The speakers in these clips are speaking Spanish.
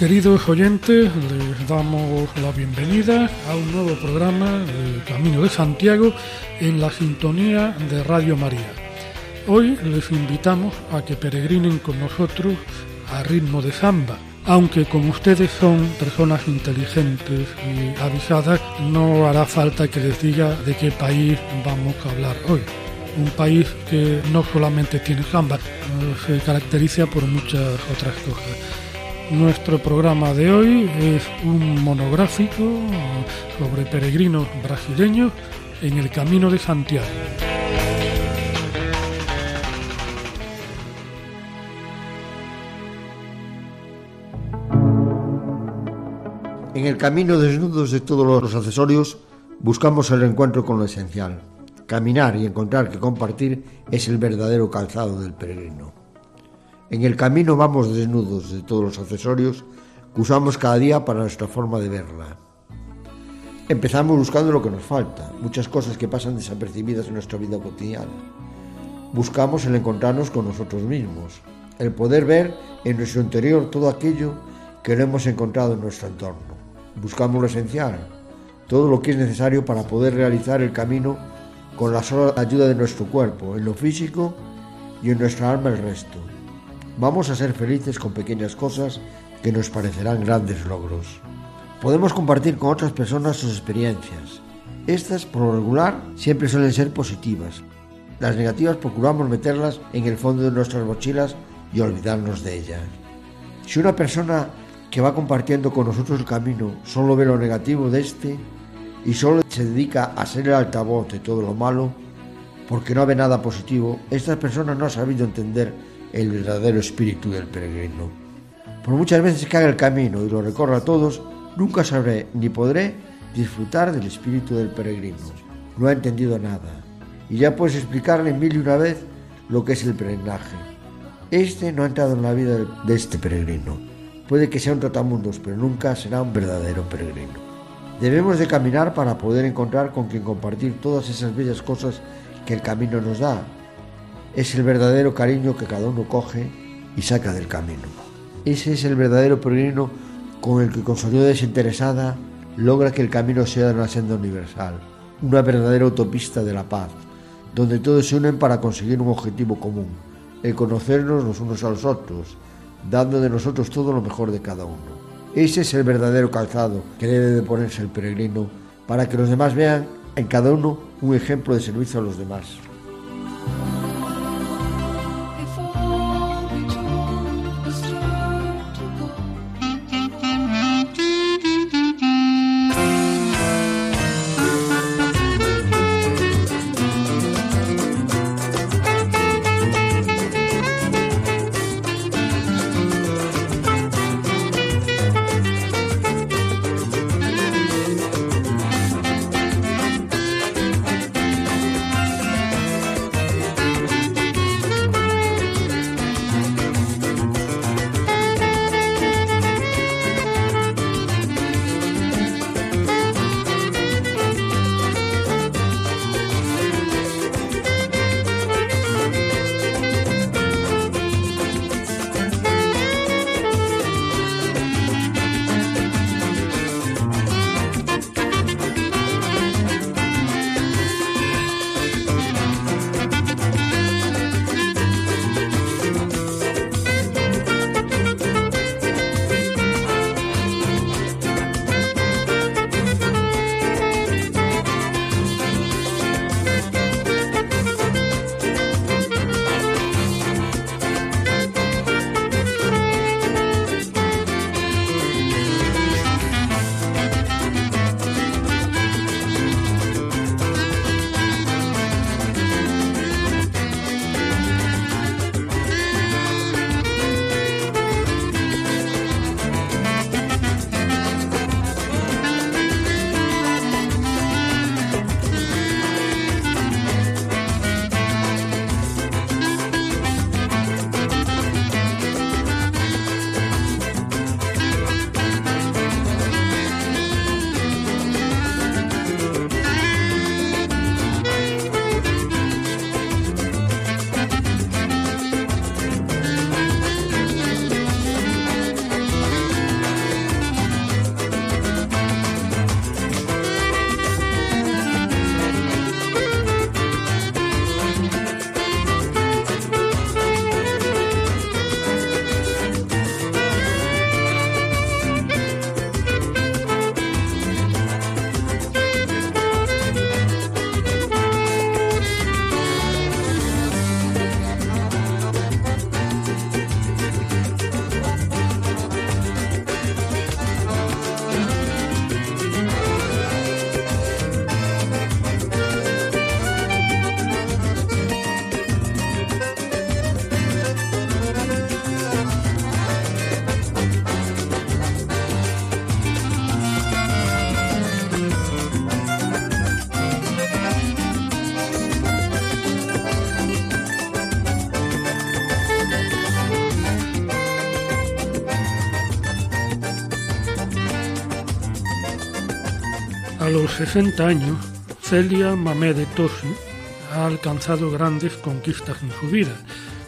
Queridos oyentes, les damos la bienvenida a un nuevo programa de Camino de Santiago en la sintonía de Radio María. Hoy les invitamos a que peregrinen con nosotros a ritmo de samba. Aunque como ustedes son personas inteligentes y avisadas, no hará falta que les diga de qué país vamos a hablar hoy. Un país que no solamente tiene samba, se caracteriza por muchas otras cosas. Nuestro programa de hoy es un monográfico sobre peregrinos brasileños en el Camino de Santiago. En el camino desnudos de todos los accesorios buscamos el encuentro con lo esencial. Caminar y encontrar que compartir es el verdadero calzado del peregrino. En el camino vamos desnudos de todos los accesorios que usamos cada día para nuestra forma de verla. Empezamos buscando lo que nos falta, muchas cosas que pasan desapercibidas en nuestra vida cotidiana. Buscamos el encontrarnos con nosotros mismos, el poder ver en nuestro interior todo aquello que no hemos encontrado en nuestro entorno. Buscamos lo esencial, todo lo que es necesario para poder realizar el camino con la sola ayuda de nuestro cuerpo, en lo físico y en nuestra alma el resto. Vamos a ser felices con pequeñas cosas que nos parecerán grandes logros. Podemos compartir con otras personas sus experiencias. Estas, por lo regular, siempre suelen ser positivas. Las negativas procuramos meterlas en el fondo de nuestras mochilas y olvidarnos de ellas. Si una persona que va compartiendo con nosotros el camino solo ve lo negativo de este y solo se dedica a ser el altavoz de todo lo malo, porque no ve nada positivo, esta persona no ha sabido entender el verdadero espíritu del peregrino. Por muchas veces que haga el camino y lo recorra a todos, nunca sabré ni podré disfrutar del espíritu del peregrino. No ha entendido nada. Y ya puedes explicarle mil y una vez lo que es el peregrinaje. Este no ha entrado en la vida de este peregrino. Puede que sea un trotamundos, pero nunca será un verdadero peregrino. Debemos de caminar para poder encontrar con quien compartir todas esas bellas cosas que el camino nos da, es el verdadero cariño que cada uno coge y saca del camino. Ese es el verdadero peregrino con el que con su ayuda desinteresada logra que el camino sea una senda universal, una verdadera autopista de la paz, donde todos se unen para conseguir un objetivo común, el conocernos los unos a los otros, dando de nosotros todo lo mejor de cada uno. Ese es el verdadero calzado que debe de ponerse el peregrino para que los demás vean en cada uno un ejemplo de servicio a los demás. Los 60 años, Celia Mamé de Tosi ha alcanzado grandes conquistas en su vida.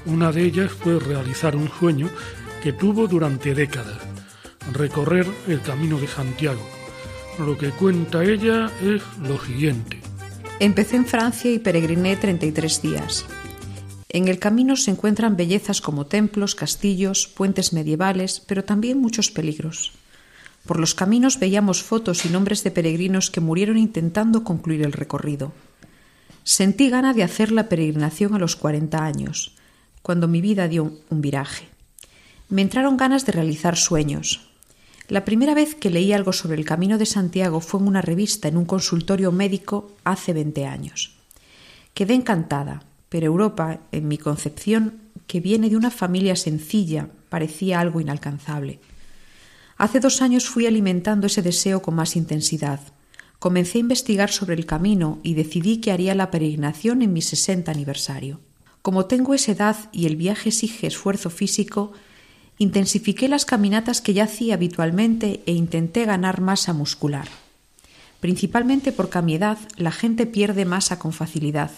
Una de ellas fue realizar un sueño que tuvo durante décadas, recorrer el Camino de Santiago. Lo que cuenta ella es lo siguiente. Empecé en Francia y peregriné 33 días. En el camino se encuentran bellezas como templos, castillos, puentes medievales, pero también muchos peligros. Por los caminos veíamos fotos y nombres de peregrinos que murieron intentando concluir el recorrido. Sentí gana de hacer la peregrinación a los 40 años, cuando mi vida dio un viraje. Me entraron ganas de realizar sueños. La primera vez que leí algo sobre el Camino de Santiago fue en una revista en un consultorio médico hace 20 años. Quedé encantada, pero Europa, en mi concepción, que viene de una familia sencilla, parecía algo inalcanzable. Hace dos años fui alimentando ese deseo con más intensidad. Comencé a investigar sobre el camino y decidí que haría la peregrinación en mi 60 aniversario. Como tengo esa edad y el viaje exige esfuerzo físico, intensifiqué las caminatas que ya hacía habitualmente e intenté ganar masa muscular. Principalmente porque a mi edad la gente pierde masa con facilidad.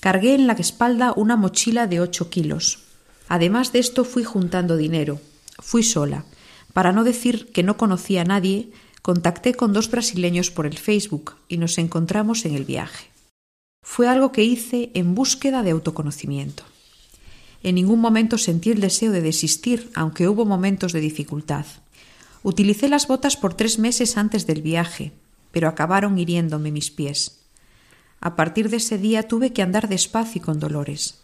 Cargué en la espalda una mochila de 8 kilos. Además de esto fui juntando dinero. Fui sola para no decir que no conocía a nadie, contacté con dos brasileños por el Facebook y nos encontramos en el viaje. Fue algo que hice en búsqueda de autoconocimiento. En ningún momento sentí el deseo de desistir, aunque hubo momentos de dificultad. Utilicé las botas por tres meses antes del viaje, pero acabaron hiriéndome mis pies. A partir de ese día tuve que andar despacio y con dolores.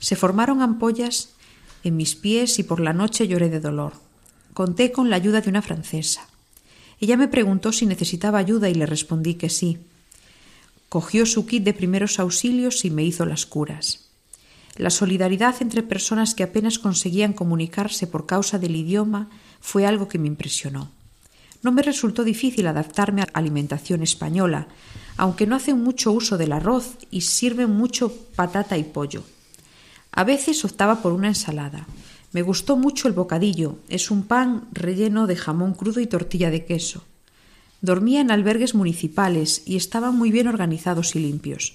Se formaron ampollas en mis pies y por la noche lloré de dolor. Conté con la ayuda de una francesa. Ella me preguntó si necesitaba ayuda y le respondí que sí. Cogió su kit de primeros auxilios y me hizo las curas. La solidaridad entre personas que apenas conseguían comunicarse por causa del idioma fue algo que me impresionó. No me resultó difícil adaptarme a la alimentación española, aunque no hacen mucho uso del arroz y sirven mucho patata y pollo. A veces optaba por una ensalada, me gustó mucho el bocadillo. Es un pan relleno de jamón crudo y tortilla de queso. Dormía en albergues municipales y estaban muy bien organizados y limpios.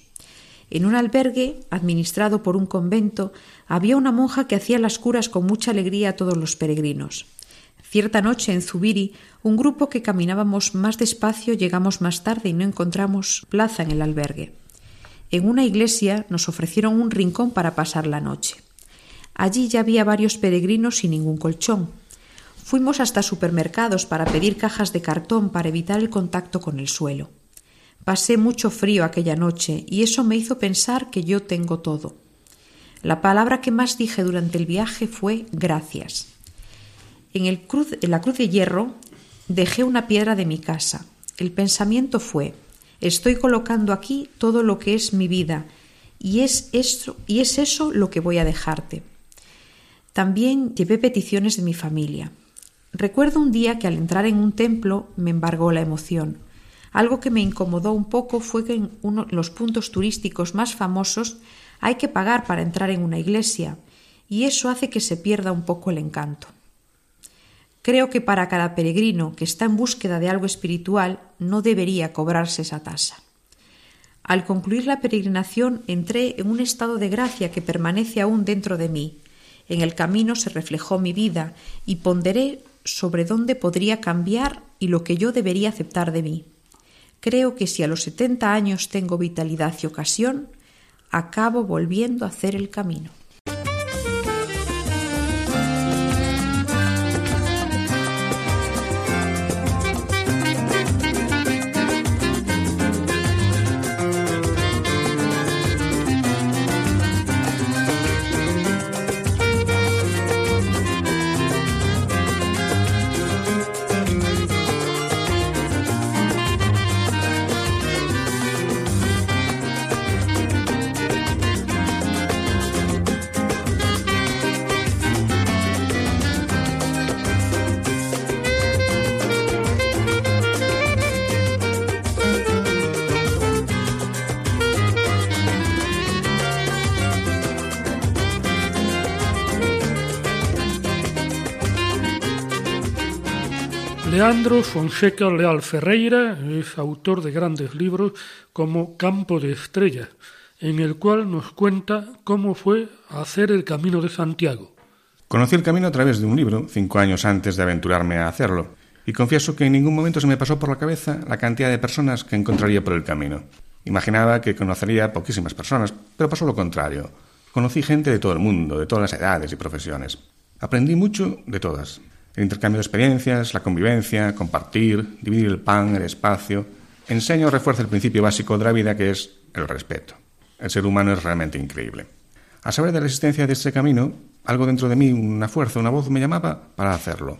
En un albergue, administrado por un convento, había una monja que hacía las curas con mucha alegría a todos los peregrinos. Cierta noche en Zubiri, un grupo que caminábamos más despacio llegamos más tarde y no encontramos plaza en el albergue. En una iglesia nos ofrecieron un rincón para pasar la noche. Allí ya había varios peregrinos sin ningún colchón. Fuimos hasta supermercados para pedir cajas de cartón para evitar el contacto con el suelo. Pasé mucho frío aquella noche y eso me hizo pensar que yo tengo todo. La palabra que más dije durante el viaje fue gracias. En, el cruz, en la cruz de hierro dejé una piedra de mi casa. El pensamiento fue estoy colocando aquí todo lo que es mi vida y es, esto, y es eso lo que voy a dejarte. También llevé peticiones de mi familia. Recuerdo un día que al entrar en un templo me embargó la emoción. Algo que me incomodó un poco fue que en uno de los puntos turísticos más famosos hay que pagar para entrar en una iglesia, y eso hace que se pierda un poco el encanto. Creo que para cada peregrino que está en búsqueda de algo espiritual no debería cobrarse esa tasa. Al concluir la peregrinación entré en un estado de gracia que permanece aún dentro de mí, en el camino se reflejó mi vida y ponderé sobre dónde podría cambiar y lo que yo debería aceptar de mí. Creo que si a los setenta años tengo vitalidad y ocasión, acabo volviendo a hacer el camino. Leandro Fonseca Leal Ferreira es autor de grandes libros como Campo de Estrellas, en el cual nos cuenta cómo fue hacer el Camino de Santiago. Conocí el camino a través de un libro, cinco años antes de aventurarme a hacerlo, y confieso que en ningún momento se me pasó por la cabeza la cantidad de personas que encontraría por el camino. Imaginaba que conocería poquísimas personas, pero pasó lo contrario. Conocí gente de todo el mundo, de todas las edades y profesiones. Aprendí mucho de todas, el intercambio de experiencias, la convivencia, compartir, dividir el pan, el espacio. Enseño refuerza el principio básico de la vida que es el respeto. El ser humano es realmente increíble. A saber de la existencia de este camino, algo dentro de mí, una fuerza, una voz me llamaba para hacerlo.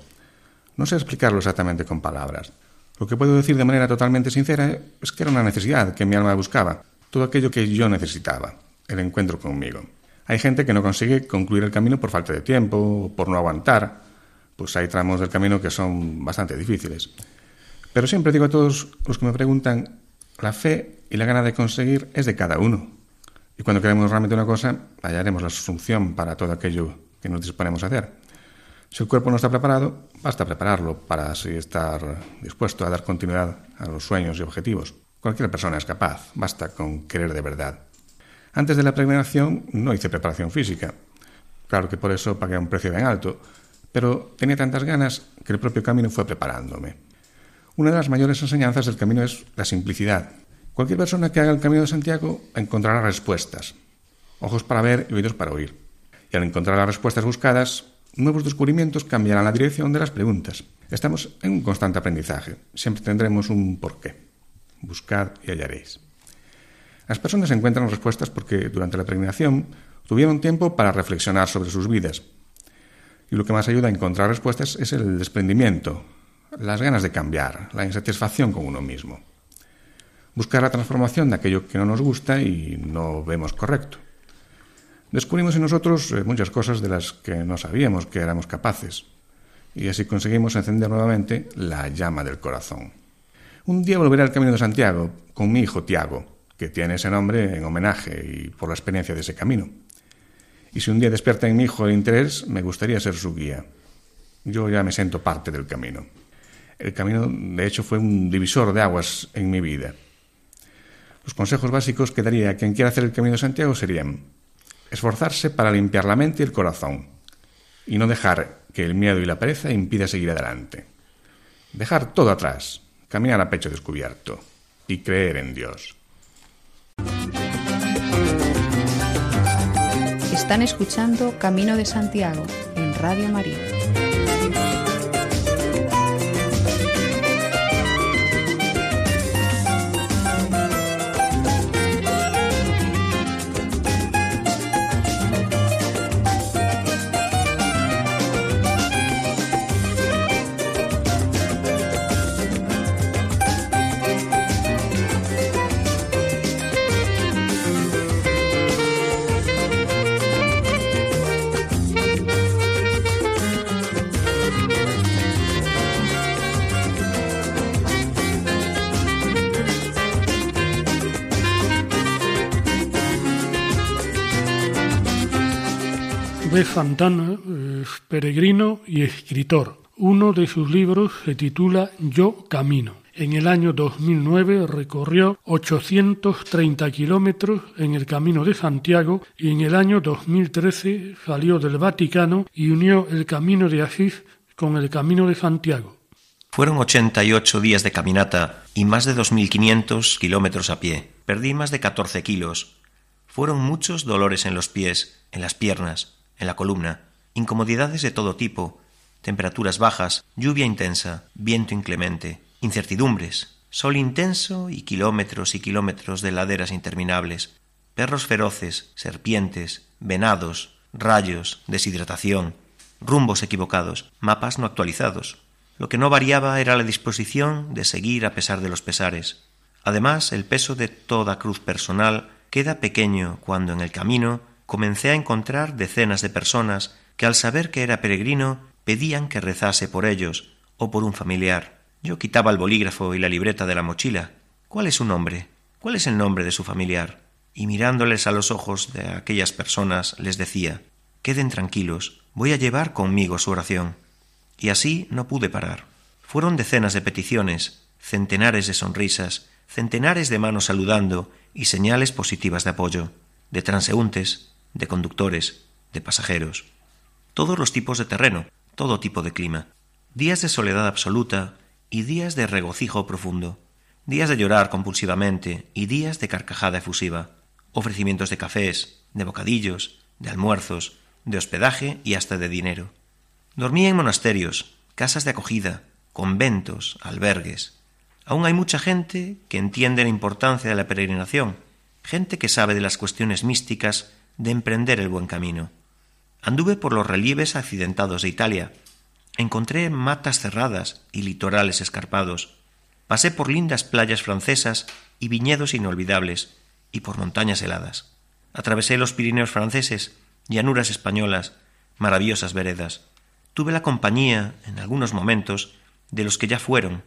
No sé explicarlo exactamente con palabras. Lo que puedo decir de manera totalmente sincera es que era una necesidad que mi alma buscaba, todo aquello que yo necesitaba, el encuentro conmigo. Hay gente que no consigue concluir el camino por falta de tiempo o por no aguantar, pues hay tramos del camino que son bastante difíciles. Pero siempre digo a todos los que me preguntan, la fe y la gana de conseguir es de cada uno. Y cuando queremos realmente una cosa, hallaremos la solución para todo aquello que nos disponemos a hacer. Si el cuerpo no está preparado, basta prepararlo para así estar dispuesto a dar continuidad a los sueños y objetivos. Cualquier persona es capaz, basta con querer de verdad. Antes de la peregrinación no hice preparación física. Claro que por eso pagué un precio bien alto, pero tenía tantas ganas que el propio camino fue preparándome. Una de las mayores enseñanzas del camino es la simplicidad. Cualquier persona que haga el camino de Santiago encontrará respuestas, ojos para ver y oídos para oír. Y al encontrar las respuestas buscadas, nuevos descubrimientos cambiarán la dirección de las preguntas. Estamos en un constante aprendizaje. Siempre tendremos un porqué. Buscad y hallaréis. Las personas encuentran respuestas porque durante la peregrinación tuvieron tiempo para reflexionar sobre sus vidas, y lo que más ayuda a encontrar respuestas es el desprendimiento, las ganas de cambiar, la insatisfacción con uno mismo. Buscar la transformación de aquello que no nos gusta y no vemos correcto. Descubrimos en nosotros eh, muchas cosas de las que no sabíamos que éramos capaces, y así conseguimos encender nuevamente la llama del corazón. Un día volveré al Camino de Santiago con mi hijo Tiago, que tiene ese nombre en homenaje y por la experiencia de ese camino. Y si un día despierta en mi hijo el interés, me gustaría ser su guía. Yo ya me siento parte del camino. El camino, de hecho, fue un divisor de aguas en mi vida. Los consejos básicos que daría a quien quiera hacer el camino de Santiago serían esforzarse para limpiar la mente y el corazón y no dejar que el miedo y la pereza impida seguir adelante. Dejar todo atrás, caminar a pecho descubierto y creer en Dios. Están escuchando Camino de Santiago en Radio María. Santana es peregrino y escritor. Uno de sus libros se titula Yo Camino. En el año 2009 recorrió 830 kilómetros en el Camino de Santiago y en el año 2013 salió del Vaticano y unió el Camino de Asís con el Camino de Santiago. Fueron 88 días de caminata y más de 2.500 kilómetros a pie. Perdí más de 14 kilos. Fueron muchos dolores en los pies, en las piernas, en la columna, incomodidades de todo tipo, temperaturas bajas, lluvia intensa, viento inclemente, incertidumbres, sol intenso y kilómetros y kilómetros de laderas interminables, perros feroces, serpientes, venados, rayos, deshidratación, rumbos equivocados, mapas no actualizados. Lo que no variaba era la disposición de seguir a pesar de los pesares. Además, el peso de toda cruz personal queda pequeño cuando en el camino comencé a encontrar decenas de personas que al saber que era peregrino pedían que rezase por ellos o por un familiar. Yo quitaba el bolígrafo y la libreta de la mochila. ¿Cuál es su nombre? ¿Cuál es el nombre de su familiar? Y mirándoles a los ojos de aquellas personas les decía Queden tranquilos, voy a llevar conmigo su oración. Y así no pude parar. Fueron decenas de peticiones, centenares de sonrisas, centenares de manos saludando y señales positivas de apoyo, de transeúntes, de conductores, de pasajeros. Todos los tipos de terreno, todo tipo de clima. Días de soledad absoluta y días de regocijo profundo. Días de llorar compulsivamente y días de carcajada efusiva. Ofrecimientos de cafés, de bocadillos, de almuerzos, de hospedaje y hasta de dinero. Dormía en monasterios, casas de acogida, conventos, albergues. Aún hay mucha gente que entiende la importancia de la peregrinación, gente que sabe de las cuestiones místicas de emprender el buen camino. Anduve por los relieves accidentados de Italia. Encontré matas cerradas y litorales escarpados. Pasé por lindas playas francesas y viñedos inolvidables, y por montañas heladas. Atravesé los Pirineos franceses, llanuras españolas, maravillosas veredas. Tuve la compañía, en algunos momentos, de los que ya fueron,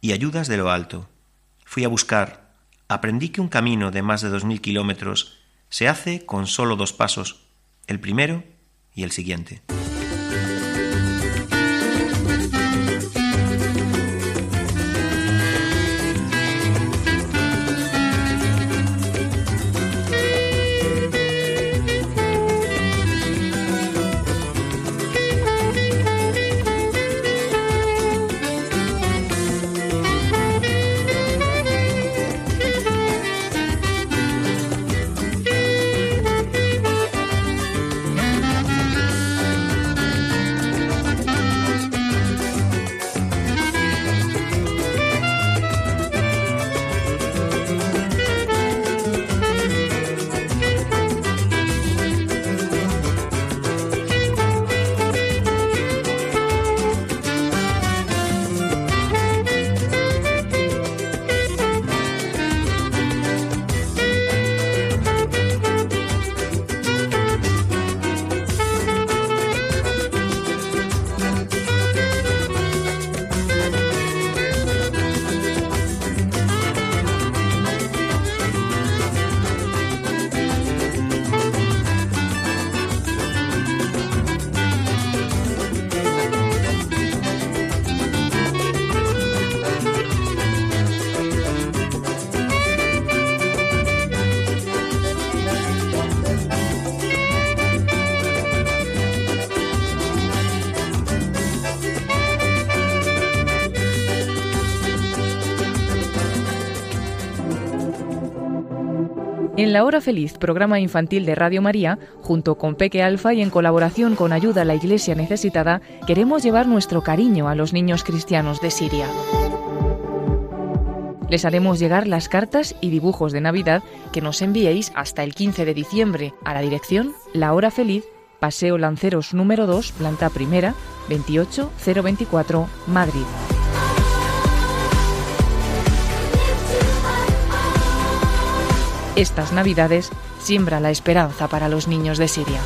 y ayudas de lo alto. Fui a buscar, aprendí que un camino de más de dos mil kilómetros se hace con solo dos pasos, el primero y el siguiente. En La Hora Feliz, programa infantil de Radio María, junto con Peque Alfa y en colaboración con Ayuda a la Iglesia Necesitada, queremos llevar nuestro cariño a los niños cristianos de Siria. Les haremos llegar las cartas y dibujos de Navidad que nos enviéis hasta el 15 de diciembre a la dirección La Hora Feliz, Paseo Lanceros número 2, planta primera, 28024, Madrid. Estas Navidades siembra la esperanza para los niños de Siria.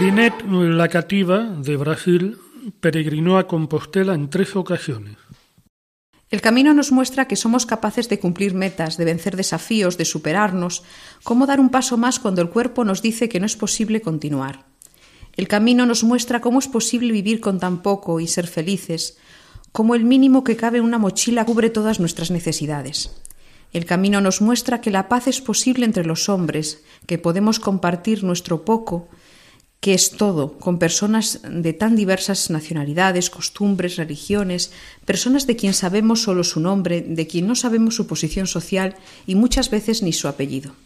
Linet, la cativa de Brasil, peregrinó a Compostela en tres ocasiones. El camino nos muestra que somos capaces de cumplir metas, de vencer desafíos, de superarnos, cómo dar un paso más cuando el cuerpo nos dice que no es posible continuar. El camino nos muestra cómo es posible vivir con tan poco y ser felices, cómo el mínimo que cabe en una mochila cubre todas nuestras necesidades. El camino nos muestra que la paz es posible entre los hombres, que podemos compartir nuestro poco que es todo, con personas de tan diversas nacionalidades, costumbres, religiones, personas de quien sabemos solo su nombre, de quien no sabemos su posición social y muchas veces ni su apellido.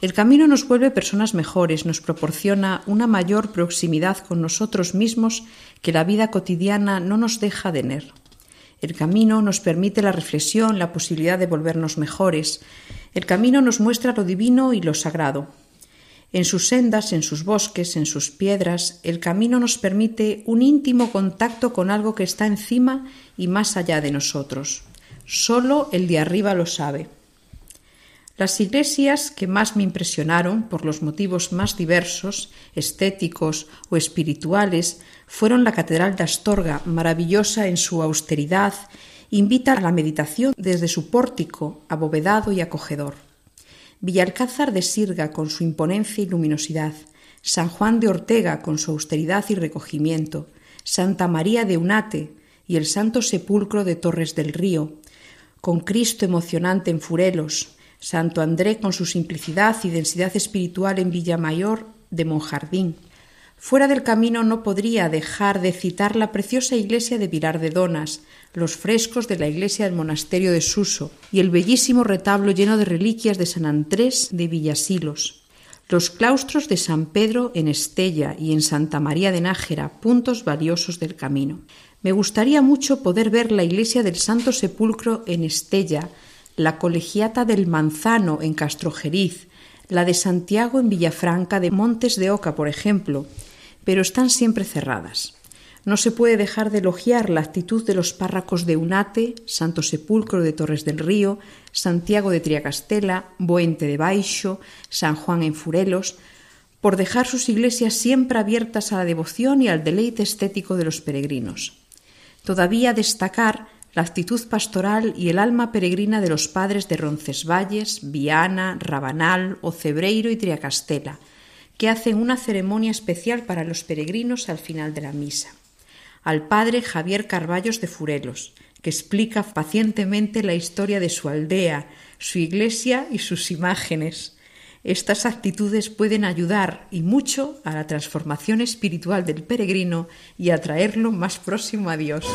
El camino nos vuelve personas mejores, nos proporciona una mayor proximidad con nosotros mismos que la vida cotidiana no nos deja de tener. El camino nos permite la reflexión, la posibilidad de volvernos mejores. El camino nos muestra lo divino y lo sagrado, en sus sendas, en sus bosques, en sus piedras, el camino nos permite un íntimo contacto con algo que está encima y más allá de nosotros. Solo el de arriba lo sabe. Las iglesias que más me impresionaron por los motivos más diversos, estéticos o espirituales, fueron la Catedral de Astorga, maravillosa en su austeridad, invita a la meditación desde su pórtico, abovedado y acogedor. Villalcázar de Sirga con su imponencia y luminosidad, San Juan de Ortega con su austeridad y recogimiento, Santa María de Unate y el Santo Sepulcro de Torres del Río, con Cristo emocionante en Furelos, Santo André con su simplicidad y densidad espiritual en Villamayor de Monjardín. Fuera del camino no podría dejar de citar la preciosa iglesia de Vilar de Donas, los frescos de la iglesia del monasterio de Suso y el bellísimo retablo lleno de reliquias de San Andrés de Villasilos. Los claustros de San Pedro en Estella y en Santa María de Nájera, puntos valiosos del camino. Me gustaría mucho poder ver la iglesia del Santo Sepulcro en Estella, la colegiata del Manzano en Castrojeriz, la de Santiago en Villafranca de Montes de Oca, por ejemplo, pero están siempre cerradas. No se puede dejar de elogiar la actitud de los párracos de Unate, Santo Sepulcro de Torres del Río, Santiago de Triacastela, Boente de Baixo, San Juan en Furelos, por dejar sus iglesias siempre abiertas a la devoción y al deleite estético de los peregrinos. Todavía destacar la actitud pastoral y el alma peregrina de los padres de Roncesvalles, Viana, Rabanal, Ocebreiro y Triacastela, que hacen una ceremonia especial para los peregrinos al final de la misa. Al padre Javier Carballos de Furelos, que explica pacientemente la historia de su aldea, su iglesia y sus imágenes. Estas actitudes pueden ayudar y mucho a la transformación espiritual del peregrino y a traerlo más próximo a Dios.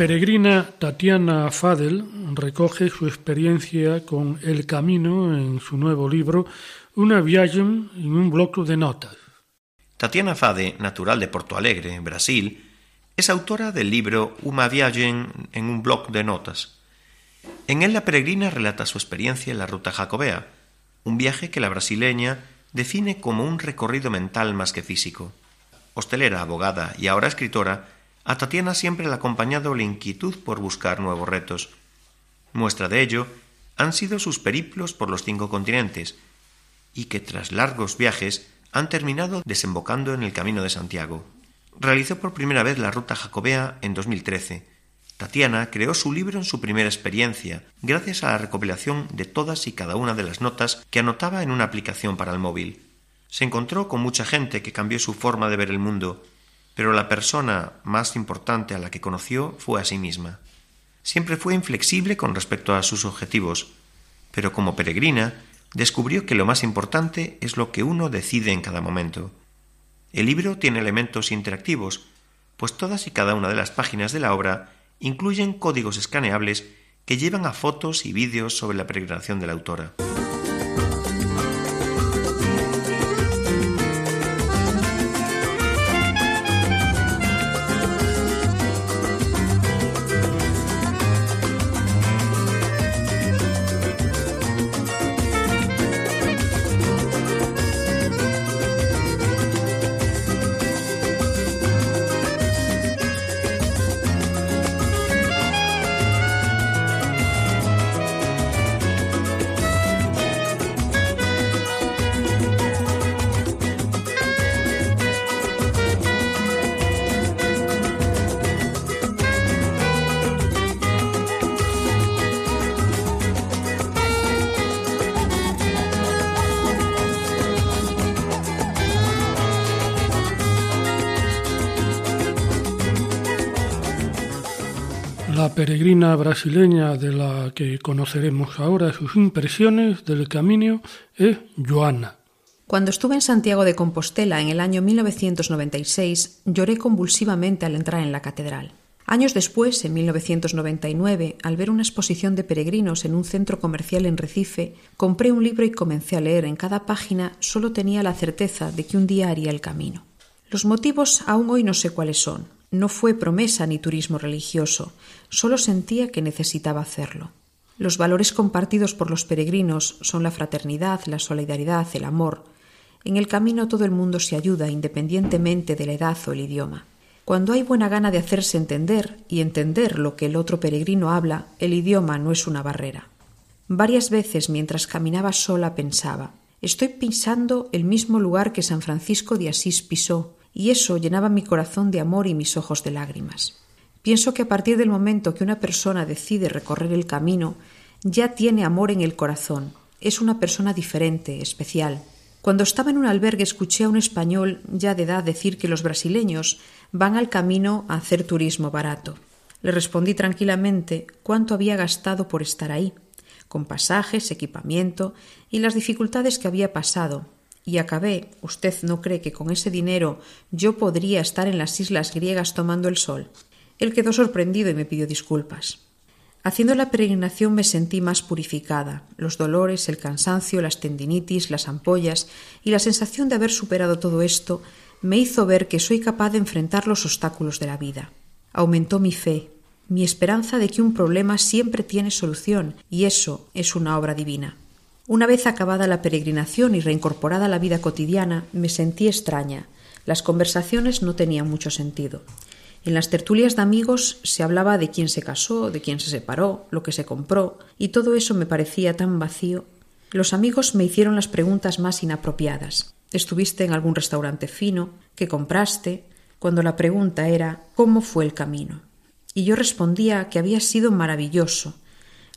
Peregrina Tatiana Fadel recoge su experiencia con el camino en su nuevo libro Una viaje en un bloque de notas. Tatiana Fade, natural de Porto Alegre, Brasil, es autora del libro Una viaje en un bloc de notas. En él la peregrina relata su experiencia en la ruta jacobea, un viaje que la brasileña define como un recorrido mental más que físico. Hostelera, abogada y ahora escritora, a Tatiana siempre le ha acompañado la inquietud por buscar nuevos retos. Muestra de ello han sido sus periplos por los cinco continentes, y que tras largos viajes han terminado desembocando en el Camino de Santiago. Realizó por primera vez la ruta jacobea en 2013. Tatiana creó su libro en su primera experiencia, gracias a la recopilación de todas y cada una de las notas que anotaba en una aplicación para el móvil. Se encontró con mucha gente que cambió su forma de ver el mundo pero la persona más importante a la que conoció fue a sí misma. Siempre fue inflexible con respecto a sus objetivos, pero como peregrina descubrió que lo más importante es lo que uno decide en cada momento. El libro tiene elementos interactivos, pues todas y cada una de las páginas de la obra incluyen códigos escaneables que llevan a fotos y vídeos sobre la peregrinación de la autora. Brasileña de la que conoceremos ahora sus impresiones del camino es Joana. Cuando estuve en Santiago de Compostela en el año 1996, lloré convulsivamente al entrar en la catedral. Años después, en 1999, al ver una exposición de peregrinos en un centro comercial en Recife, compré un libro y comencé a leer. En cada página solo tenía la certeza de que un día haría el camino. Los motivos aún hoy no sé cuáles son. No fue promesa ni turismo religioso, solo sentía que necesitaba hacerlo. Los valores compartidos por los peregrinos son la fraternidad, la solidaridad, el amor. En el camino todo el mundo se ayuda independientemente de la edad o el idioma. Cuando hay buena gana de hacerse entender y entender lo que el otro peregrino habla, el idioma no es una barrera. Varias veces mientras caminaba sola pensaba, estoy pisando el mismo lugar que San Francisco de Asís pisó, y eso llenaba mi corazón de amor y mis ojos de lágrimas. Pienso que a partir del momento que una persona decide recorrer el camino, ya tiene amor en el corazón, es una persona diferente, especial. Cuando estaba en un albergue escuché a un español ya de edad decir que los brasileños van al camino a hacer turismo barato. Le respondí tranquilamente cuánto había gastado por estar ahí, con pasajes, equipamiento y las dificultades que había pasado, y acabé, ¿usted no cree que con ese dinero yo podría estar en las islas griegas tomando el sol? Él quedó sorprendido y me pidió disculpas. Haciendo la peregrinación me sentí más purificada. Los dolores, el cansancio, las tendinitis, las ampollas y la sensación de haber superado todo esto me hizo ver que soy capaz de enfrentar los obstáculos de la vida. Aumentó mi fe, mi esperanza de que un problema siempre tiene solución, y eso es una obra divina. Una vez acabada la peregrinación y reincorporada a la vida cotidiana, me sentí extraña. Las conversaciones no tenían mucho sentido. En las tertulias de amigos se hablaba de quién se casó, de quién se separó, lo que se compró, y todo eso me parecía tan vacío. Los amigos me hicieron las preguntas más inapropiadas. ¿Estuviste en algún restaurante fino? ¿Qué compraste? Cuando la pregunta era ¿cómo fue el camino? Y yo respondía que había sido maravilloso,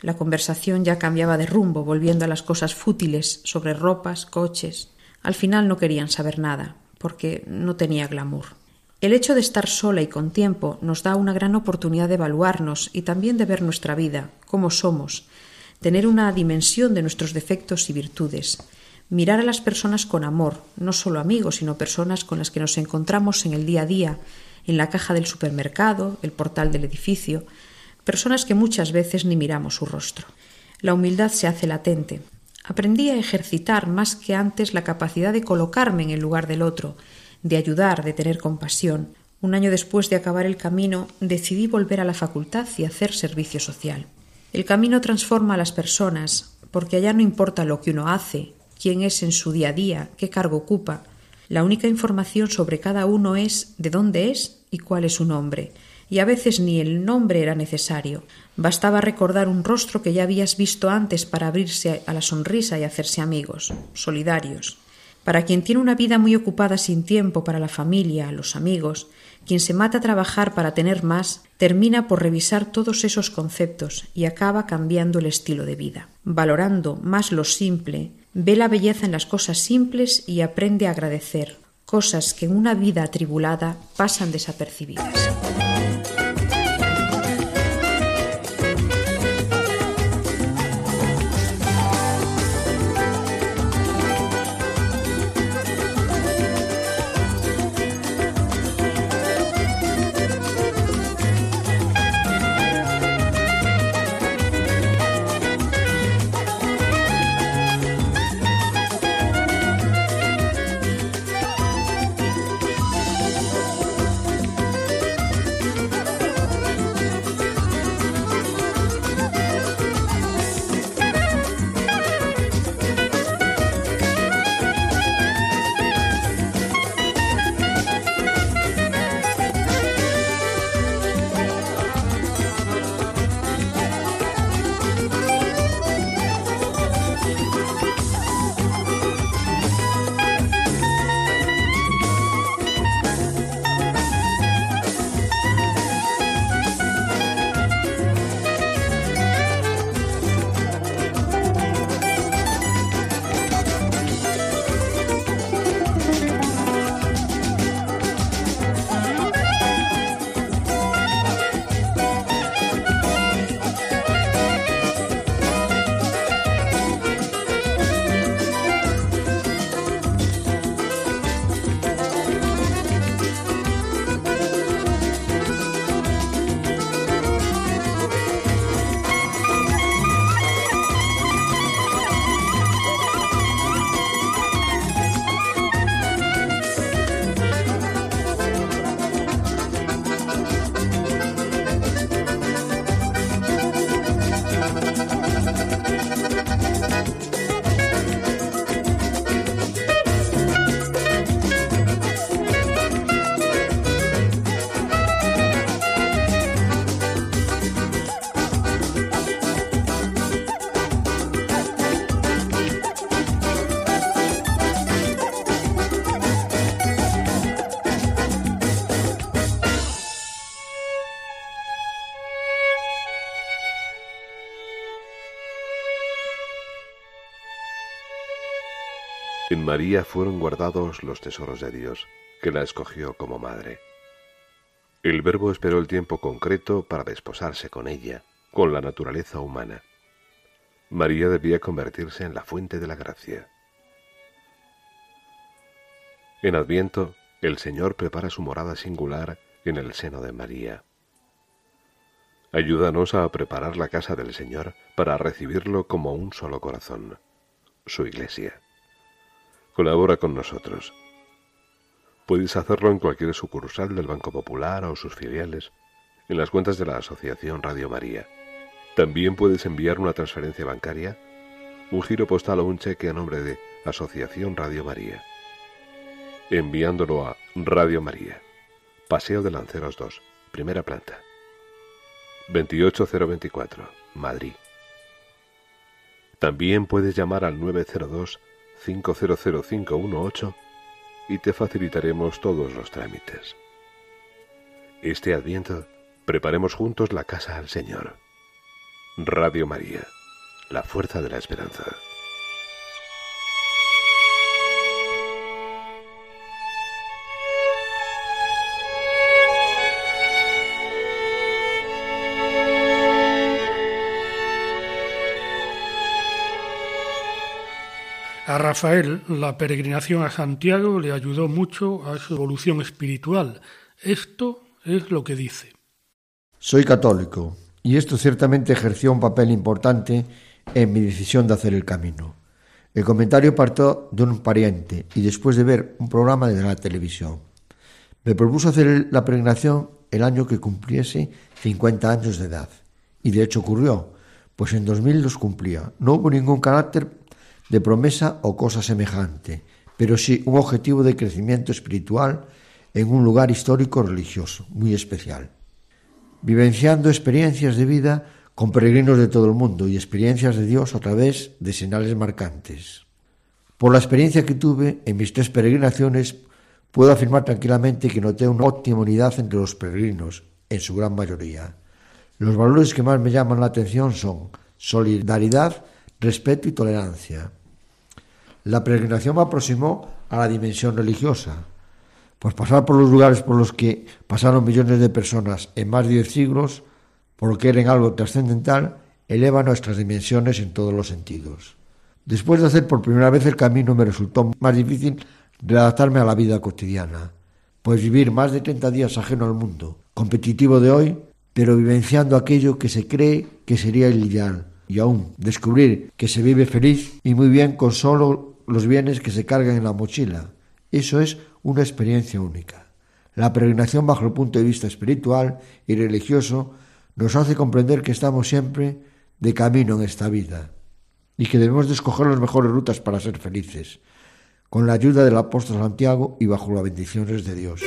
la conversación ya cambiaba de rumbo, volviendo a las cosas fútiles sobre ropas, coches. Al final no querían saber nada, porque no tenía glamour. El hecho de estar sola y con tiempo nos da una gran oportunidad de evaluarnos y también de ver nuestra vida, cómo somos, tener una dimensión de nuestros defectos y virtudes, mirar a las personas con amor, no solo amigos, sino personas con las que nos encontramos en el día a día, en la caja del supermercado, el portal del edificio, personas que muchas veces ni miramos su rostro. La humildad se hace latente. Aprendí a ejercitar más que antes la capacidad de colocarme en el lugar del otro, de ayudar, de tener compasión. Un año después de acabar el camino, decidí volver a la facultad y hacer servicio social. El camino transforma a las personas, porque allá no importa lo que uno hace, quién es en su día a día, qué cargo ocupa. La única información sobre cada uno es de dónde es y cuál es su nombre y a veces ni el nombre era necesario. Bastaba recordar un rostro que ya habías visto antes para abrirse a la sonrisa y hacerse amigos, solidarios. Para quien tiene una vida muy ocupada sin tiempo para la familia, los amigos, quien se mata a trabajar para tener más, termina por revisar todos esos conceptos y acaba cambiando el estilo de vida. Valorando más lo simple, ve la belleza en las cosas simples y aprende a agradecer, cosas que en una vida atribulada pasan desapercibidas. En María fueron guardados los tesoros de Dios, que la escogió como madre. El Verbo esperó el tiempo concreto para desposarse con ella, con la naturaleza humana. María debía convertirse en la fuente de la gracia. En Adviento, el Señor prepara su morada singular en el seno de María. Ayúdanos a preparar la casa del Señor para recibirlo como un solo corazón, su iglesia. Colabora con nosotros. Puedes hacerlo en cualquier sucursal del Banco Popular o sus filiales, en las cuentas de la Asociación Radio María. También puedes enviar una transferencia bancaria, un giro postal o un cheque a nombre de Asociación Radio María. Enviándolo a Radio María, Paseo de Lanceros 2, primera planta. 28024, Madrid. También puedes llamar al 902 500518 y te facilitaremos todos los trámites. Este Adviento, preparemos juntos la casa al Señor. Radio María, la fuerza de la esperanza. A Rafael, la peregrinación a Santiago le ayudó mucho a su evolución espiritual. Esto es lo que dice. Soy católico y esto ciertamente ejerció un papel importante en mi decisión de hacer el camino. El comentario partió de un pariente y después de ver un programa de la televisión. Me propuso hacer la peregrinación el año que cumpliese 50 años de edad. Y de hecho ocurrió, pues en 2000 los cumplía. No hubo ningún carácter de promesa o cosa semejante, pero sí un objetivo de crecimiento espiritual en un lugar histórico religioso muy especial. Vivenciando experiencias de vida con peregrinos de todo el mundo y experiencias de Dios a través de señales marcantes. Por la experiencia que tuve en mis tres peregrinaciones, puedo afirmar tranquilamente que noté una óptima unidad entre los peregrinos, en su gran mayoría. Los valores que más me llaman la atención son solidaridad, respeto y tolerancia. La peregrinación me aproximó a la dimensión religiosa, pues pasar por los lugares por los que pasaron millones de personas en más de diez siglos, por que eran algo trascendental, eleva nuestras dimensiones en todos los sentidos. Después de hacer por primera vez el camino me resultó más difícil readaptarme a la vida cotidiana, pues vivir más de 30 días ajeno al mundo, competitivo de hoy, pero vivenciando aquello que se cree que sería el ideal, y aún descubrir que se vive feliz y muy bien con solo los bienes que se cargan en la mochila. Eso es una experiencia única. La peregrinación bajo el punto de vista espiritual y religioso nos hace comprender que estamos siempre de camino en esta vida y que debemos de escoger las mejores rutas para ser felices, con la ayuda del apóstol Santiago y bajo las bendiciones de Dios.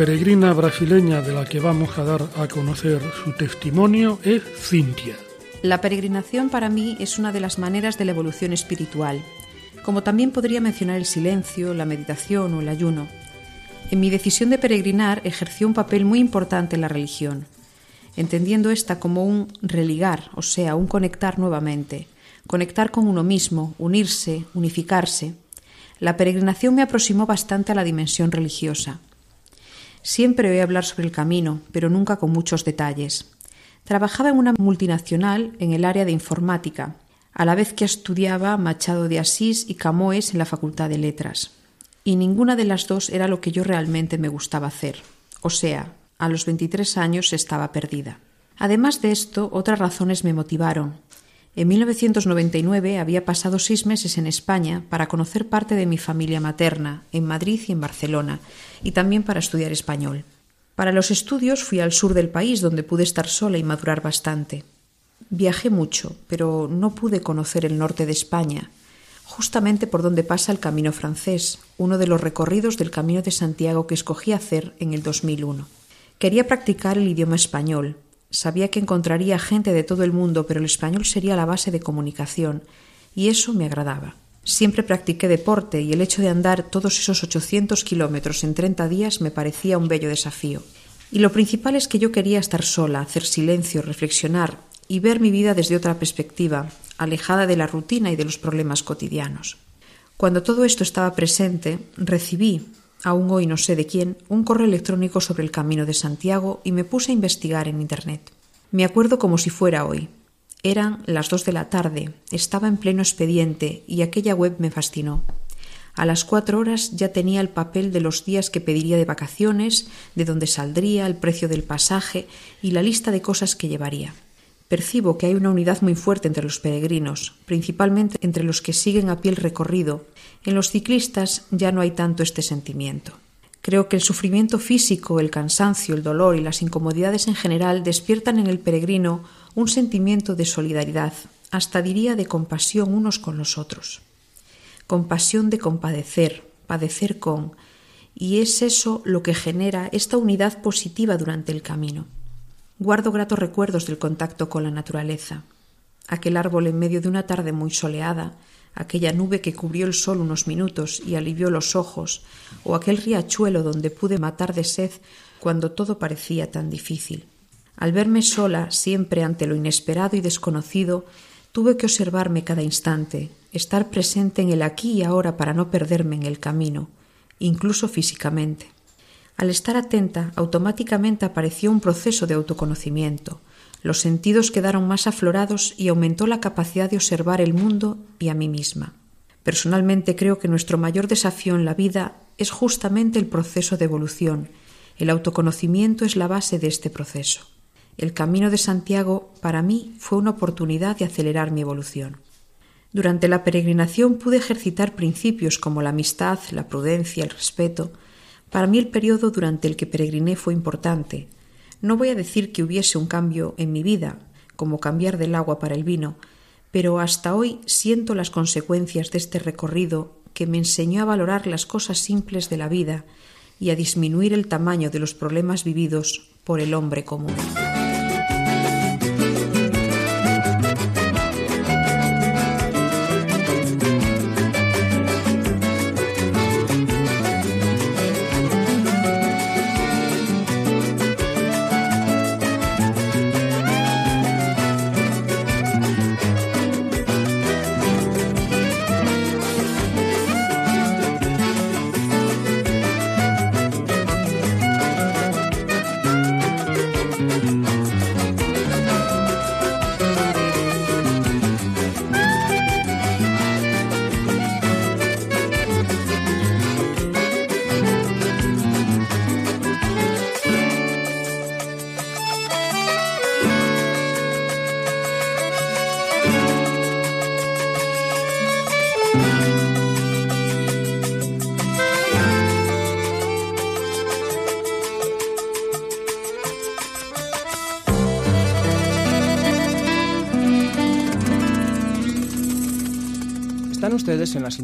Peregrina brasileña de la que vamos a dar a conocer su testimonio es Cintia. La peregrinación para mí es una de las maneras de la evolución espiritual, como también podría mencionar el silencio, la meditación o el ayuno. En mi decisión de peregrinar ejerció un papel muy importante la religión, entendiendo esta como un religar, o sea, un conectar nuevamente, conectar con uno mismo, unirse, unificarse. La peregrinación me aproximó bastante a la dimensión religiosa. Siempre oí hablar sobre el camino, pero nunca con muchos detalles. Trabajaba en una multinacional en el área de informática, a la vez que estudiaba Machado de Asís y Camoes en la Facultad de Letras. Y ninguna de las dos era lo que yo realmente me gustaba hacer. O sea, a los 23 años estaba perdida. Además de esto, otras razones me motivaron. En 1999 había pasado seis meses en España para conocer parte de mi familia materna, en Madrid y en Barcelona, y también para estudiar español. Para los estudios fui al sur del país donde pude estar sola y madurar bastante. Viajé mucho, pero no pude conocer el norte de España, justamente por donde pasa el Camino francés, uno de los recorridos del Camino de Santiago que escogí hacer en el 2001. Quería practicar el idioma español. Sabía que encontraría gente de todo el mundo, pero el español sería la base de comunicación, y eso me agradaba. Siempre practiqué deporte y el hecho de andar todos esos 800 kilómetros en 30 días me parecía un bello desafío. Y lo principal es que yo quería estar sola, hacer silencio, reflexionar y ver mi vida desde otra perspectiva, alejada de la rutina y de los problemas cotidianos. Cuando todo esto estaba presente, recibí, aún hoy no sé de quién, un correo electrónico sobre el Camino de Santiago y me puse a investigar en Internet. Me acuerdo como si fuera hoy. Eran las dos de la tarde, estaba en pleno expediente y aquella web me fascinó. A las cuatro horas ya tenía el papel de los días que pediría de vacaciones, de dónde saldría, el precio del pasaje y la lista de cosas que llevaría. Percibo que hay una unidad muy fuerte entre los peregrinos, principalmente entre los que siguen a pie el recorrido. En los ciclistas ya no hay tanto este sentimiento. Creo que el sufrimiento físico, el cansancio, el dolor y las incomodidades en general despiertan en el peregrino un sentimiento de solidaridad, hasta diría de compasión unos con los otros. Compasión de compadecer, padecer con, y es eso lo que genera esta unidad positiva durante el camino. Guardo gratos recuerdos del contacto con la naturaleza. Aquel árbol en medio de una tarde muy soleada, aquella nube que cubrió el sol unos minutos y alivió los ojos, o aquel riachuelo donde pude matar de sed cuando todo parecía tan difícil. Al verme sola, siempre ante lo inesperado y desconocido, tuve que observarme cada instante, estar presente en el aquí y ahora para no perderme en el camino, incluso físicamente. Al estar atenta, automáticamente apareció un proceso de autoconocimiento. Los sentidos quedaron más aflorados y aumentó la capacidad de observar el mundo y a mí misma. Personalmente creo que nuestro mayor desafío en la vida es justamente el proceso de evolución. El autoconocimiento es la base de este proceso. El camino de Santiago para mí fue una oportunidad de acelerar mi evolución. Durante la peregrinación pude ejercitar principios como la amistad, la prudencia, el respeto. Para mí el periodo durante el que peregriné fue importante. No voy a decir que hubiese un cambio en mi vida, como cambiar del agua para el vino, pero hasta hoy siento las consecuencias de este recorrido que me enseñó a valorar las cosas simples de la vida y a disminuir el tamaño de los problemas vividos por el hombre común.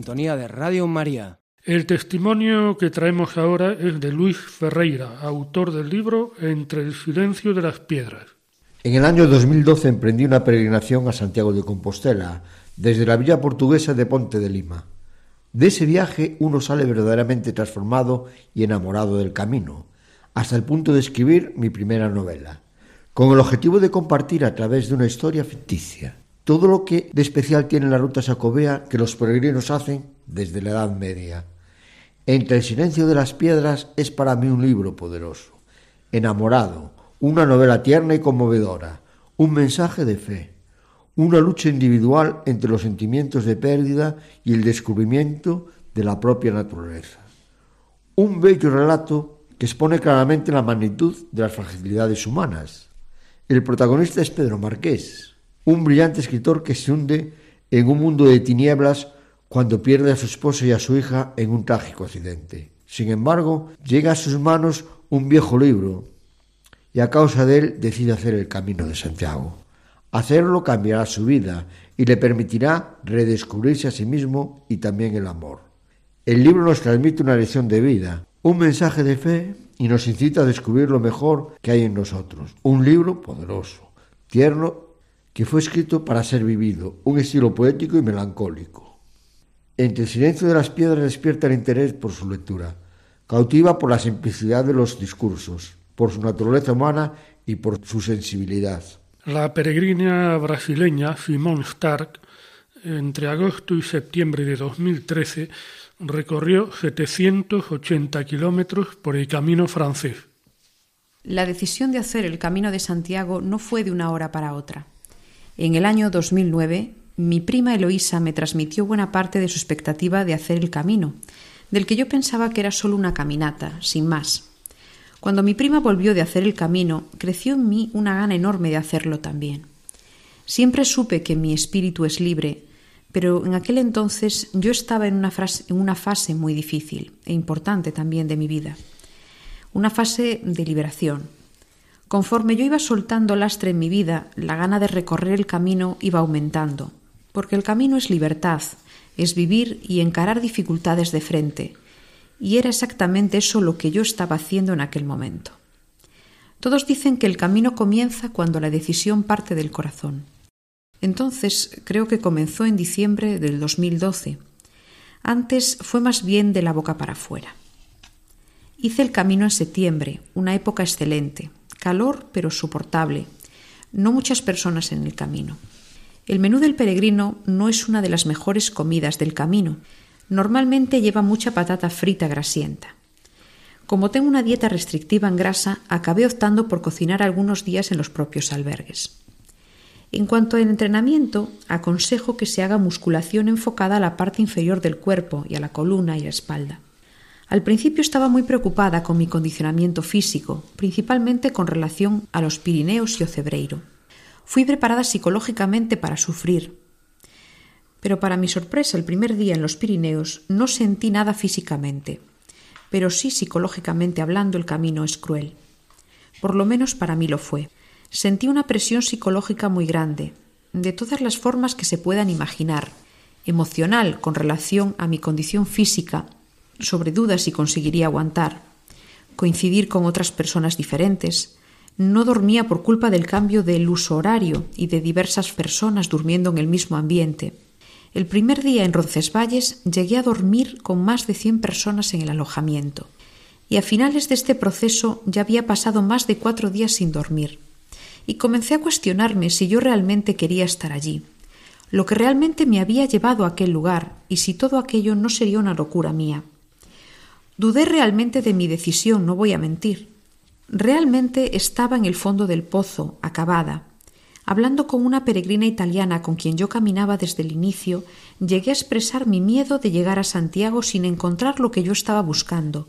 Sintonía de Radio María. El testimonio que traemos ahora es de Luis Ferreira, autor del libro Entre el silencio de las piedras. En el año 2012 emprendí una peregrinación a Santiago de Compostela, desde la villa portuguesa de Ponte de Lima. De ese viaje uno sale verdaderamente transformado y enamorado del camino, hasta el punto de escribir mi primera novela, con el objetivo de compartir a través de una historia ficticia todo lo que de especial tiene la ruta sacobea que los peregrinos hacen desde la Edad Media. Entre el silencio de las piedras es para mí un libro poderoso, enamorado, una novela tierna y conmovedora, un mensaje de fe, una lucha individual entre los sentimientos de pérdida y el descubrimiento de la propia naturaleza. Un bello relato que expone claramente la magnitud de las fragilidades humanas. El protagonista es Pedro Marqués, un brillante escritor que se hunde en un mundo de tinieblas cuando pierde a su esposa y a su hija en un trágico accidente. Sin embargo, llega a sus manos un viejo libro y a causa de él decide hacer el camino de Santiago. Hacerlo cambiará su vida y le permitirá redescubrirse a sí mismo y también el amor. El libro nos transmite una lección de vida, un mensaje de fe y nos incita a descubrir lo mejor que hay en nosotros. Un libro poderoso, tierno, que fue escrito para ser vivido, un estilo poético y melancólico. Entre el silencio de las piedras despierta el interés por su lectura. Cautiva por la simplicidad de los discursos, por su naturaleza humana y por su sensibilidad. La peregrina brasileña Simone Stark, entre agosto y septiembre de 2013, recorrió 780 kilómetros por el camino francés. La decisión de hacer el Camino de Santiago no fue de una hora para otra. En el año 2009, mi prima Eloísa me transmitió buena parte de su expectativa de hacer el camino, del que yo pensaba que era solo una caminata, sin más. Cuando mi prima volvió de hacer el camino, creció en mí una gana enorme de hacerlo también. Siempre supe que mi espíritu es libre, pero en aquel entonces yo estaba en una, en una fase muy difícil e importante también de mi vida. Una fase de liberación, Conforme yo iba soltando lastre en mi vida, la gana de recorrer el camino iba aumentando porque el camino es libertad, es vivir y encarar dificultades de frente, y era exactamente eso lo que yo estaba haciendo en aquel momento. Todos dicen que el camino comienza cuando la decisión parte del corazón. Entonces creo que comenzó en diciembre del 2012. Antes fue más bien de la boca para afuera. Hice el camino en septiembre, una época excelente, calor pero soportable, no muchas personas en el camino. El menú del peregrino no es una de las mejores comidas del camino. Normalmente lleva mucha patata frita grasienta. Como tengo una dieta restrictiva en grasa, acabé optando por cocinar algunos días en los propios albergues. En cuanto al entrenamiento, aconsejo que se haga musculación enfocada a la parte inferior del cuerpo y a la columna y la espalda. Al principio estaba muy preocupada con mi condicionamiento físico, principalmente con relación a los Pirineos y Ocebreiro. Fui preparada psicológicamente para sufrir. Pero para mi sorpresa, el primer día en los Pirineos no sentí nada físicamente, pero sí psicológicamente hablando el camino es cruel. Por lo menos para mí lo fue. Sentí una presión psicológica muy grande, de todas las formas que se puedan imaginar, emocional con relación a mi condición física, sobre dudas si conseguiría aguantar, coincidir con otras personas diferentes, no dormía por culpa del cambio del uso horario y de diversas personas durmiendo en el mismo ambiente. El primer día en Roncesvalles llegué a dormir con más de cien personas en el alojamiento. Y a finales de este proceso ya había pasado más de cuatro días sin dormir. Y comencé a cuestionarme si yo realmente quería estar allí, lo que realmente me había llevado a aquel lugar y si todo aquello no sería una locura mía. Dudé realmente de mi decisión, no voy a mentir, Realmente estaba en el fondo del pozo, acabada. Hablando con una peregrina italiana con quien yo caminaba desde el inicio, llegué a expresar mi miedo de llegar a Santiago sin encontrar lo que yo estaba buscando.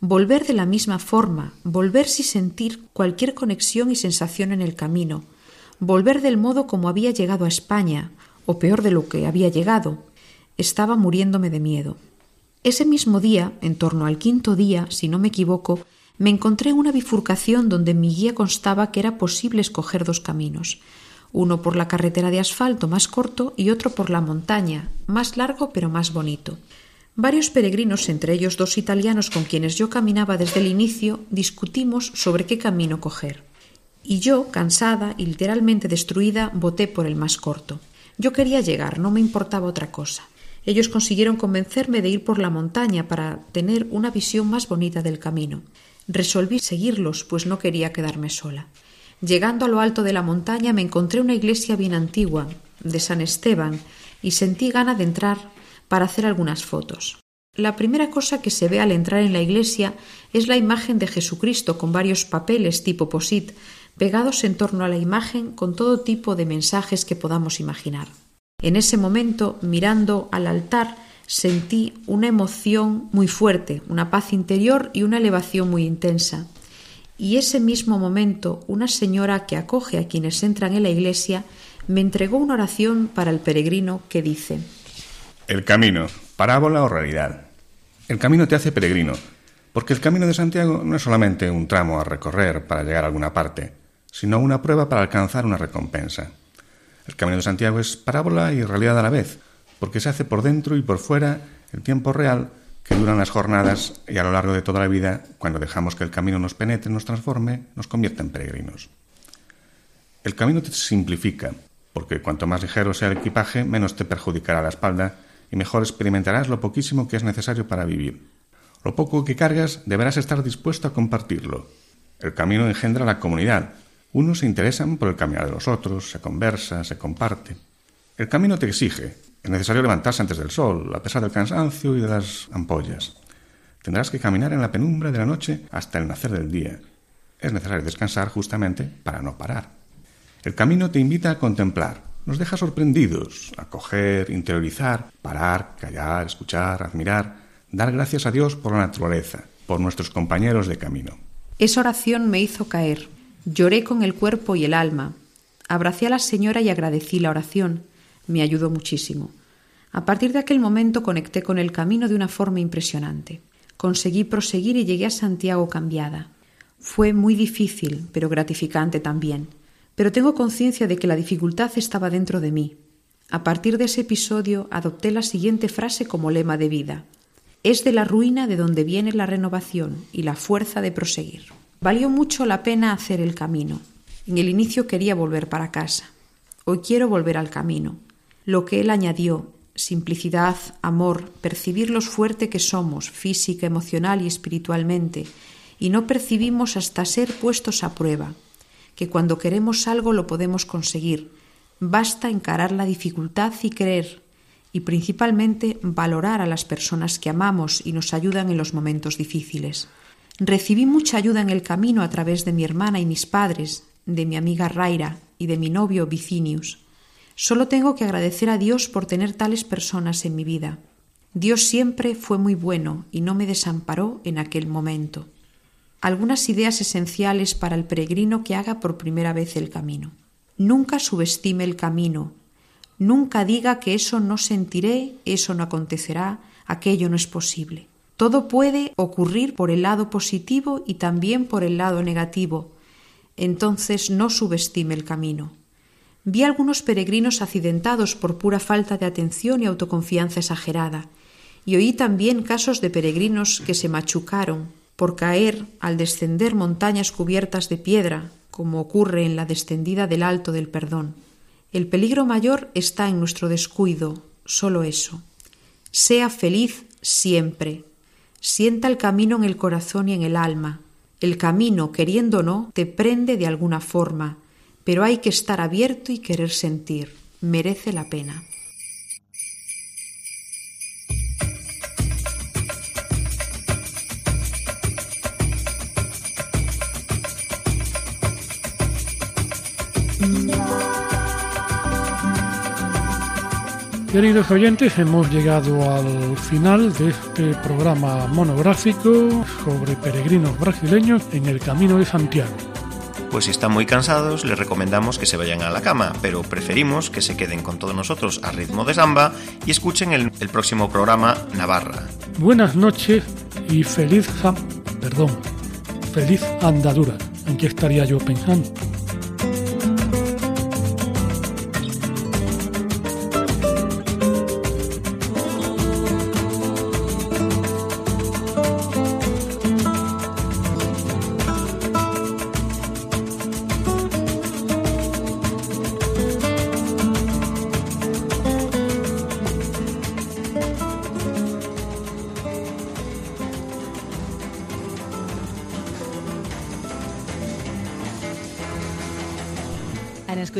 Volver de la misma forma, volver sin sentir cualquier conexión y sensación en el camino, volver del modo como había llegado a España, o peor de lo que había llegado. Estaba muriéndome de miedo. Ese mismo día, en torno al quinto día, si no me equivoco, me encontré en una bifurcación donde mi guía constaba que era posible escoger dos caminos, uno por la carretera de asfalto más corto y otro por la montaña, más largo pero más bonito. Varios peregrinos, entre ellos dos italianos con quienes yo caminaba desde el inicio, discutimos sobre qué camino coger. Y yo, cansada y literalmente destruida, voté por el más corto. Yo quería llegar, no me importaba otra cosa. Ellos consiguieron convencerme de ir por la montaña para tener una visión más bonita del camino. Resolví seguirlos, pues no quería quedarme sola. Llegando a lo alto de la montaña me encontré una iglesia bien antigua, de San Esteban, y sentí gana de entrar para hacer algunas fotos. La primera cosa que se ve al entrar en la iglesia es la imagen de Jesucristo con varios papeles tipo posit pegados en torno a la imagen con todo tipo de mensajes que podamos imaginar. En ese momento, mirando al altar, sentí una emoción muy fuerte, una paz interior y una elevación muy intensa. Y ese mismo momento, una señora que acoge a quienes entran en la iglesia me entregó una oración para el peregrino que dice El camino, parábola o realidad. El camino te hace peregrino, porque el camino de Santiago no es solamente un tramo a recorrer para llegar a alguna parte, sino una prueba para alcanzar una recompensa. El camino de Santiago es parábola y realidad a la vez, porque se hace por dentro y por fuera el tiempo real que duran las jornadas y a lo largo de toda la vida, cuando dejamos que el camino nos penetre, nos transforme, nos convierta en peregrinos. El camino te simplifica, porque cuanto más ligero sea el equipaje, menos te perjudicará la espalda y mejor experimentarás lo poquísimo que es necesario para vivir. Lo poco que cargas deberás estar dispuesto a compartirlo. El camino engendra la comunidad. Unos se interesan por el caminar de los otros, se conversa, se comparte. El camino te exige. Es necesario levantarse antes del sol, a pesar del cansancio y de las ampollas. Tendrás que caminar en la penumbra de la noche hasta el nacer del día. Es necesario descansar justamente para no parar. El camino te invita a contemplar, nos deja sorprendidos, a coger, interiorizar, parar, callar, escuchar, admirar, dar gracias a Dios por la naturaleza, por nuestros compañeros de camino. Esa oración me hizo caer. Lloré con el cuerpo y el alma. Abracé a la señora y agradecí la oración. Me ayudó muchísimo. A partir de aquel momento conecté con el camino de una forma impresionante. Conseguí proseguir y llegué a Santiago cambiada. Fue muy difícil, pero gratificante también pero tengo conciencia de que la dificultad estaba dentro de mí. A partir de ese episodio adopté la siguiente frase como lema de vida. Es de la ruina de donde viene la renovación y la fuerza de proseguir. Valió mucho la pena hacer el camino. En el inicio quería volver para casa. Hoy quiero volver al camino. Lo que él añadió, simplicidad, amor, percibir lo fuerte que somos, física, emocional y espiritualmente, y no percibimos hasta ser puestos a prueba, que cuando queremos algo lo podemos conseguir. Basta encarar la dificultad y creer, y principalmente valorar a las personas que amamos y nos ayudan en los momentos difíciles. Recibí mucha ayuda en el camino a través de mi hermana y mis padres, de mi amiga Raira y de mi novio Vicinius. Solo tengo que agradecer a Dios por tener tales personas en mi vida. Dios siempre fue muy bueno y no me desamparó en aquel momento algunas ideas esenciales para el peregrino que haga por primera vez el camino. Nunca subestime el camino. Nunca diga que eso no sentiré, eso no acontecerá, aquello no es posible. Todo puede ocurrir por el lado positivo y también por el lado negativo. Entonces no subestime el camino. Vi algunos peregrinos accidentados por pura falta de atención y autoconfianza exagerada, y oí también casos de peregrinos que se machucaron, por caer al descender montañas cubiertas de piedra, como ocurre en la descendida del alto del perdón. El peligro mayor está en nuestro descuido, solo eso. Sea feliz siempre. Sienta el camino en el corazón y en el alma. El camino, queriendo o no, te prende de alguna forma, pero hay que estar abierto y querer sentir. Merece la pena. Queridos oyentes, hemos llegado al final de este programa monográfico sobre peregrinos brasileños en el Camino de Santiago. Pues si están muy cansados, les recomendamos que se vayan a la cama, pero preferimos que se queden con todos nosotros a ritmo de samba y escuchen el, el próximo programa Navarra. Buenas noches y feliz, perdón, feliz andadura. ¿En qué estaría yo pensando?